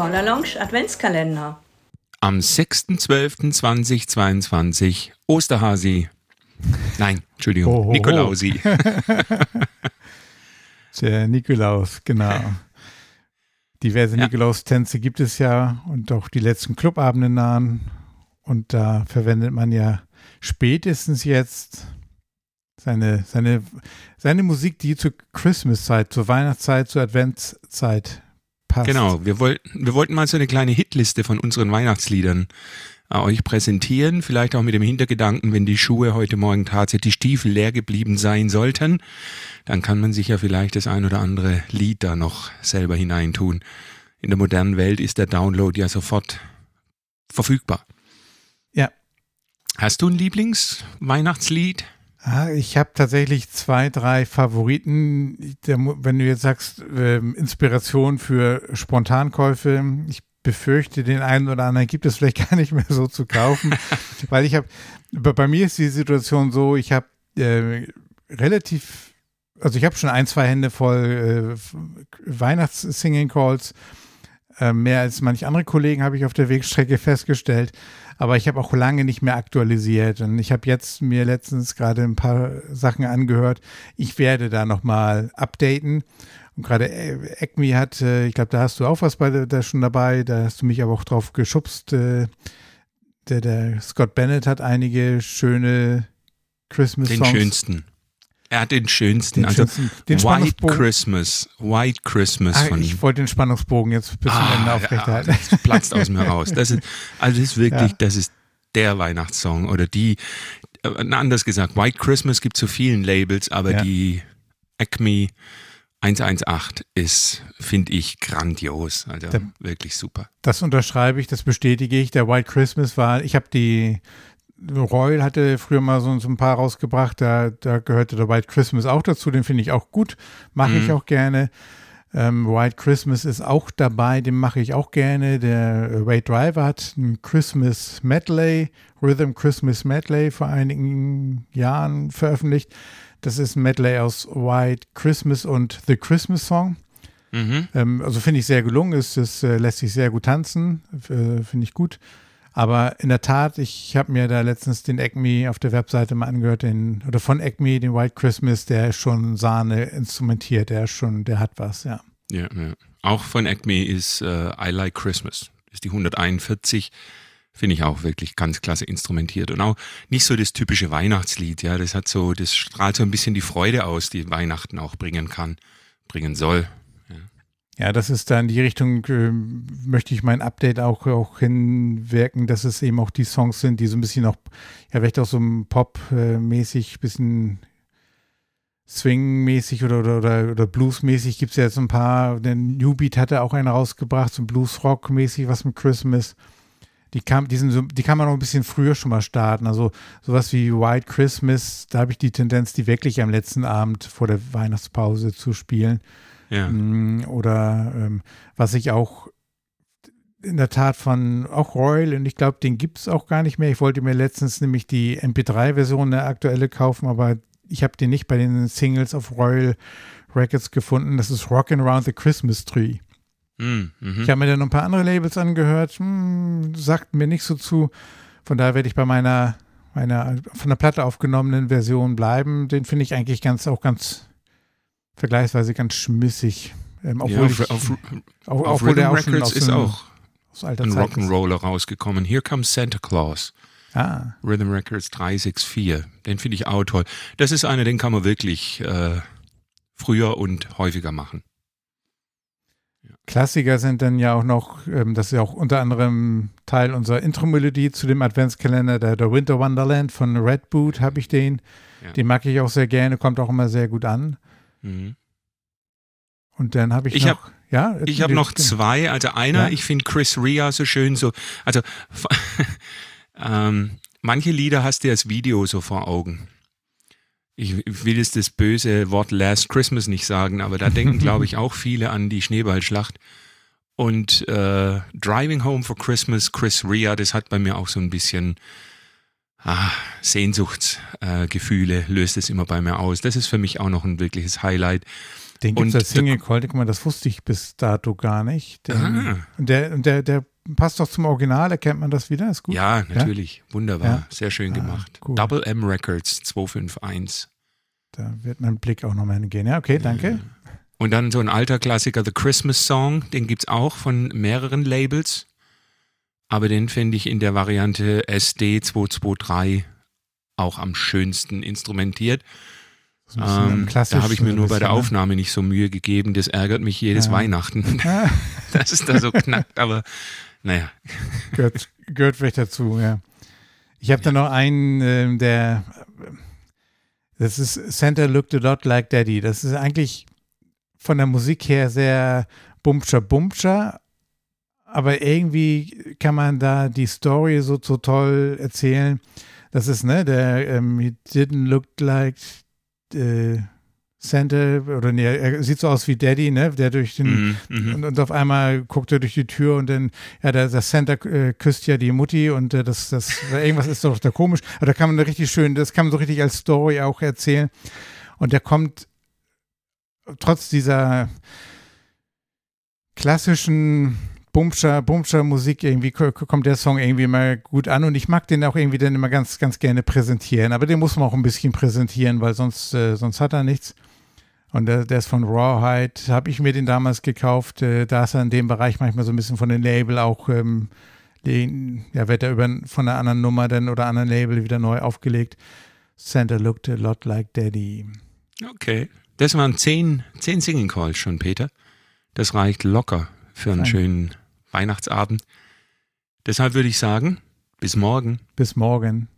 Caller Lounge Adventskalender. Am 6.12.2022 Osterhasi. Nein, Entschuldigung, ho. Nikolausi. Der Nikolaus, genau. Diverse Ja. Nikolaus-Tänze gibt es ja und auch die letzten Clubabende nahen. Und da verwendet man ja spätestens jetzt seine, seine, seine Musik, die zur Christmas-Zeit, zur Weihnachtszeit, zur Adventszeit passt. Genau, wir wollten, wir wollten mal so eine kleine Hitliste von unseren Weihnachtsliedern äh, euch präsentieren. Vielleicht auch mit dem Hintergedanken, wenn die Schuhe heute Morgen tatsächlich die Stiefel leer geblieben sein sollten, dann kann man sich ja vielleicht das ein oder andere Lied da noch selber hineintun. In der modernen Welt ist der Download ja sofort verfügbar. Ja. Hast du ein Lieblingsweihnachtslied? Ah, ich habe tatsächlich zwei, drei Favoriten. Wenn du jetzt sagst, ähm, Inspiration für Spontankäufe, ich befürchte, den einen oder anderen gibt es vielleicht gar nicht mehr so zu kaufen, weil ich habe, bei, bei mir ist die Situation so, ich habe äh, relativ, also ich habe schon ein, zwei Hände voll äh, Weihnachts-Singing-Calls, äh, mehr als manche andere Kollegen habe ich auf der Wegstrecke festgestellt. Aber ich habe auch lange nicht mehr aktualisiert. Und ich habe jetzt mir letztens gerade ein paar Sachen angehört. Ich werde da nochmal updaten. Und gerade Acme hat, äh, ich glaube, da hast du auch was bei da schon dabei. Da hast du mich aber auch drauf geschubst. Äh, der, der Scott Bennett hat einige schöne Christmas-Songs. Den schönsten. Er hat den schönsten. Den also schönsten- den White. Christmas. White Christmas Ah, von ich wollte den Spannungsbogen jetzt bis zum Ende Ah, aufrechterhalten. Ja, das platzt aus mir raus. Das ist, also das ist wirklich, Ja. das ist der Weihnachtssong oder die, äh, anders gesagt, White Christmas gibt zu vielen Labels, aber Ja. die Acme 118 ist, finde ich, grandios. Also Der- wirklich super. Das unterschreibe ich, das bestätige ich. Der White Christmas war, ich habe die, Royal hatte früher mal so, so ein paar rausgebracht, da, da gehörte der White Christmas auch dazu, den finde ich auch gut, mache ich Mhm. auch gerne. Ähm, White Christmas ist auch dabei, den mache ich auch gerne. Der Wade Driver hat ein Christmas Medley, Rhythm Christmas Medley vor einigen Jahren veröffentlicht. Das ist ein Medley aus White Christmas und The Christmas Song. Mhm. Ähm, also finde ich sehr gelungen, ist, es äh, lässt sich sehr gut tanzen, äh, finde ich gut. Aber in der Tat, ich habe mir da letztens den Acme auf der Webseite mal angehört, den, oder von Acme, den White Christmas, der ist schon Sahne instrumentiert, der schon, der hat was, ja. Ja, ja. Auch von Acme ist äh, I Like Christmas. Ist die 141. Finde ich auch wirklich ganz klasse instrumentiert. Und auch nicht so das typische Weihnachtslied, ja. Das hat so, das strahlt so ein bisschen die Freude aus, die Weihnachten auch bringen kann, bringen soll. Ja, das ist da in die Richtung, äh, möchte ich mein Update auch, auch hinwirken, dass es eben auch die Songs sind, die so ein bisschen auch, ja, vielleicht auch so ein Pop-mäßig, bisschen Swing-mäßig oder, oder, oder, oder Blues-mäßig gibt es ja jetzt ein paar. Der New Beat hatte auch einen rausgebracht, so Blues-Rock-mäßig, was mit Christmas. Die, kam, die, sind die kann man noch ein bisschen früher schon mal starten. Also sowas wie White Christmas, da habe ich die Tendenz, die wirklich am letzten Abend vor der Weihnachtspause zu spielen. Ja. Mm, Oder ähm, was ich auch in der Tat von auch Royal, und ich glaube, den gibt es auch gar nicht mehr. Ich wollte mir letztens nämlich die MP3-Version, der aktuelle, kaufen, aber ich habe den nicht bei den Singles auf Royal Records gefunden. Das ist Rockin' Around the Christmas Tree. Mhm. Ich habe mir dann noch ein paar andere Labels angehört, hm, sagt mir nicht so zu. Von daher werde ich bei meiner, meiner von der Platte aufgenommenen Version bleiben. Den finde ich eigentlich ganz auch ganz vergleichsweise ganz schmissig. Ähm, obwohl ja, ich, auf, auf, auf der Rhythm auch Records ist auch ein. Rock'n'Roller rausgekommen. Here Comes Santa Claus. Ah, Rhythm Records 364. Den finde ich auch toll. Das ist einer, den kann man wirklich äh, früher und häufiger machen. Klassiker sind dann ja auch noch, ähm, das ist ja auch unter anderem Teil unserer Intro-Melodie zu dem Adventskalender, der, der Winter Wonderland von Red Boot habe ich den. Ja. Den mag ich auch sehr gerne, kommt auch immer sehr gut an. Mhm. Und dann habe ich, Ich noch, ja, Ich habe noch zwei. Also einer, Ja. ich finde Chris Rea so schön so. Also ähm, manche Lieder hast du als Video so vor Augen. Ich, will jetzt das böse Wort Last Christmas nicht sagen, aber da denken, glaube ich, auch viele an die Schneeballschlacht. Und äh, Driving Home for Christmas, Chris Rea, das hat bei mir auch so ein bisschen ah, Sehnsuchtsgefühle äh, löst es immer bei mir aus. Das ist für mich auch noch ein wirkliches Highlight. Den gibt es als Single Call, guck mal, das wusste ich bis dato gar nicht. Den, ah. der, der, der passt doch zum Original, erkennt man das wieder? Ist gut? Ja, natürlich. Ja? Wunderbar. Ja? Sehr schön ah, gemacht. Cool. Double M Records 251. Da wird mein Blick auch nochmal hingehen. Ja, okay, danke. Und dann so ein alter Klassiker, The Christmas Song, den gibt es auch von mehreren Labels. Aber den finde ich in der Variante SD 223 auch am schönsten instrumentiert. Ähm, da habe ich mir nur bei der ne? Aufnahme nicht so Mühe gegeben. Das ärgert mich jedes ja. Weihnachten, dass es da so knackt. Aber naja. Gehört, gehört vielleicht dazu, ja. Ich habe ja. da noch einen, äh, der, das ist Santa Looked a Lot Like Daddy. Das ist eigentlich von der Musik her sehr bumscher bumscher, aber irgendwie kann man da die Story so, so toll erzählen. Das ist, ne, der, ähm, he didn't look like äh, Santa, oder nee, er sieht so aus wie Daddy, ne, der durch den, mm, und, und, auf einmal guckt er durch die Tür und dann, ja, der, der Santa äh, küsst ja die Mutti und äh, das, das, irgendwas ist doch da komisch. Aber da kann man richtig schön, das kann man so richtig als Story auch erzählen. Und der kommt trotz dieser klassischen Bumscher, Bumscher Musik irgendwie kommt der Song irgendwie immer gut an und ich mag den auch irgendwie dann immer ganz, ganz gerne präsentieren. Aber den muss man auch ein bisschen präsentieren, weil sonst, äh, sonst hat er nichts. Und der, der ist von Rawhide, habe ich mir den damals gekauft. Äh, da ist er in dem Bereich manchmal so ein bisschen von den Label auch, ähm, den, ja, wird er über von einer anderen Nummer dann oder anderen Label wieder neu aufgelegt. Santa looked a lot like Daddy. Okay. Das waren zehn, zehn Singing Calls schon, Peter. Das reicht locker für einen Fein. schönen Weihnachtsabend. Deshalb würde ich sagen, bis morgen. Bis morgen.